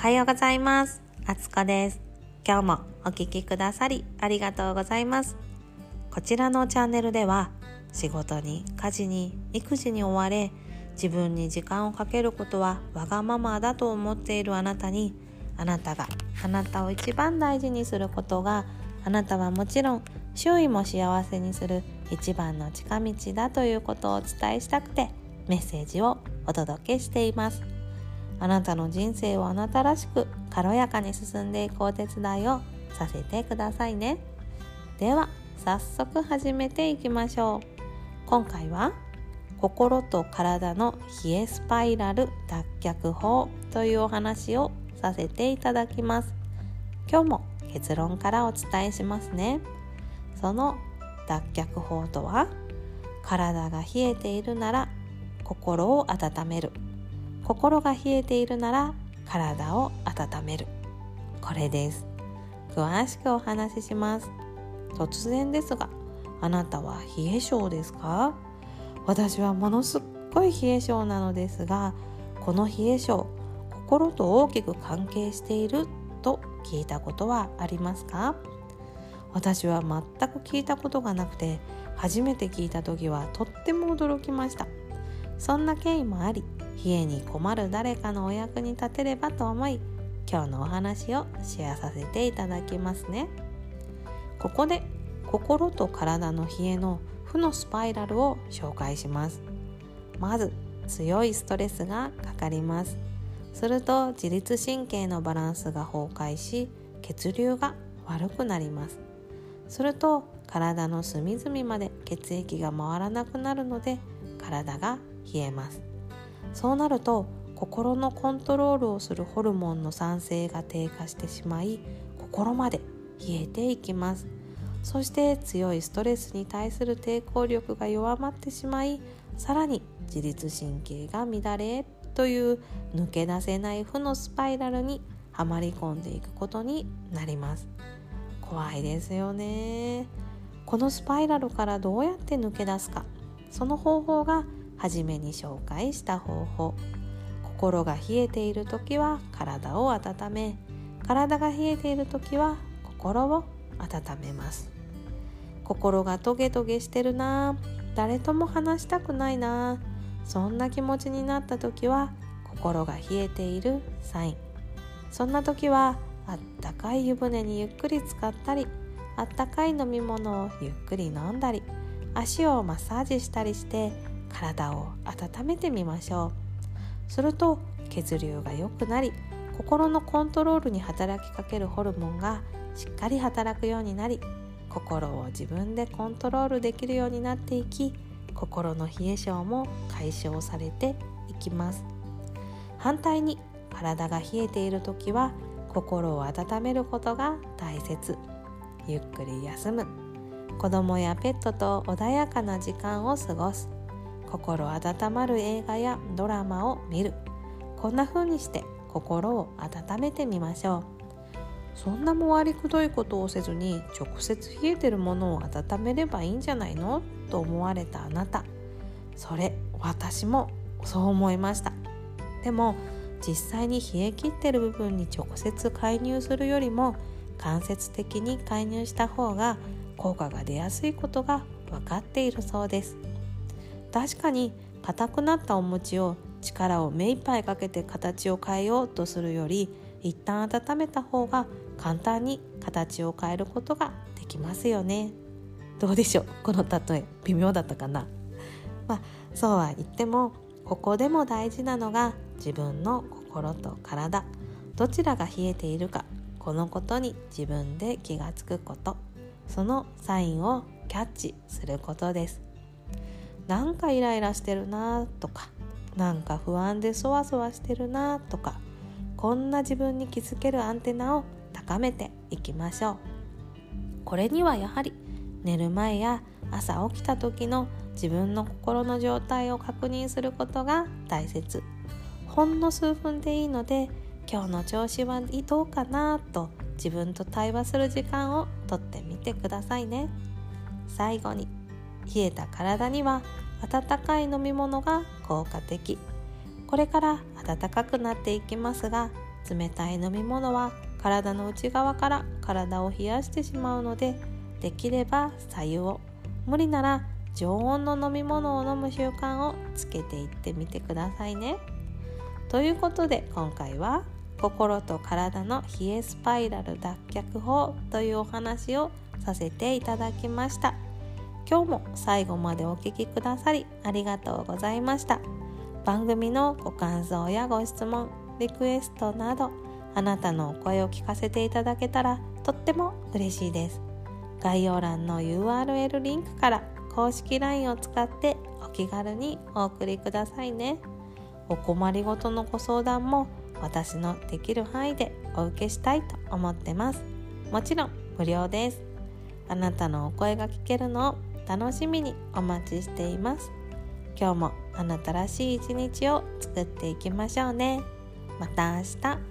はようございます。あつこです。今日もお聞きくださりありがとうございます。こちらのチャンネルでは仕事に家事に育児に追われ自分に時間をかけることはわがままだと思っているあなたにあなたがあなたを一番大事にすることがあなたはもちろん周囲も幸せにする一番の近道だということをお伝えしたくてメッセージをお届けしています。あなたの人生をあなたらしく軽やかに進んでいくお手伝いをさせてくださいね。では早速始めていきましょう。今回は心と体の冷えスパイラル脱却法というお話をさせていただきます。今日も結論からお伝えしますね。その脱却法とは体が冷えているなら心を温める。心が冷えているなら体を温める。これです。詳しくお話しします。突然ですがあなたは冷え性ですか？私はものすっごい冷え性なのですがこの冷え性心と大きく関係していると聞いたことはありますか？私は全く聞いたことがなくて初めて聞いた時はとっても驚きました。そんな経緯もあり冷えに困る誰かのお役に立てればと思い今日のお話をシェアさせていただきますね。ここで心と体の冷えの負のスパイラルを紹介します。まず強いストレスがかかります。すると自律神経のバランスが崩壊し血流が悪くなります。すると体の隅々まで血液が回らなくなるので体が冷えます。そうなると心のコントロールをするホルモンの酸性が低下してしまい心まで冷えていきます。そして強いストレスに対する抵抗力が弱まってしまいさらに自律神経が乱れという抜け出せない負のスパイラルにはまり込んでいくことになります。怖いですよね。このスパイラルからどうやって抜け出すか。その方法が初めに紹介した方法。心が冷えている時は体を温め体が冷えている時は心を温めます。心がトゲトゲしてるな誰とも話したくないなそんな気持ちになった時は心が冷えているサイン。そんな時はあったかい湯船にゆっくり浸かったりあったかい飲み物をゆっくり飲んだり足をマッサージしたりして体を温めてみましょう。すると血流が良くなり心のコントロールに働きかけるホルモンがしっかり働くようになり心を自分でコントロールできるようになっていき心の冷え性も解消されていきます。反対に体が冷えている時は心を温めることが大切。ゆっくり休む。子供やペットと穏やかな時間を過ごす。心温まる映画やドラマを見る。こんな風にして心を温めてみましょう。そんな回りくどいことをせずに直接冷えてるものを温めればいいんじゃないの？と思われたあなた。それ私もそう思いました。でも実際に冷え切ってる部分に直接介入するよりも間接的に介入した方が効果が出やすいことが分かっているそうです。確かに硬くなったお餅を力を目いっぱいかけて形を変えようとするより一旦温めた方が簡単に形を変えることができますよね。どうでしょう？この例え微妙だったかな？まあそうは言ってもここでも大事なのが自分の心と体。どちらが冷えているかこのことに自分で気がつくこと。そのサインをキャッチすることです。なんかイライラしてるなとかなんか不安でそわそわしてるなとかこんな自分に気づけるアンテナを高めていきましょう。これにはやはり寝る前や朝起きた時の自分の心の状態を確認することが大切。ほんの数分でいいので今日の調子はどうかなと自分と対話する時間をとってみてくださいね。最後に冷えた体には温かい飲み物が効果的。これから暖かくなっていきますが冷たい飲み物は体の内側から体を冷やしてしまうのでできれば白湯を。無理なら常温の飲み物を飲む習慣をつけていってみてくださいね。ということで今回は心と体の冷えスパイラル脱却法というお話をさせていただきました。今日も最後までお聴きくださりありがとうございました。番組のご感想やご質問リクエストなどあなたのお声を聞かせていただけたらとっても嬉しいです。概要欄の URL リンクから公式 LINE を使ってお気軽にお送りくださいね。お困りごとのご相談も私のできる範囲でお受けしたいと思ってます。もちろん無料です。あなたのお声が聞けるのを楽しみにお待ちしています。今日もあなたらしい一日を作っていきましょうね。また明日。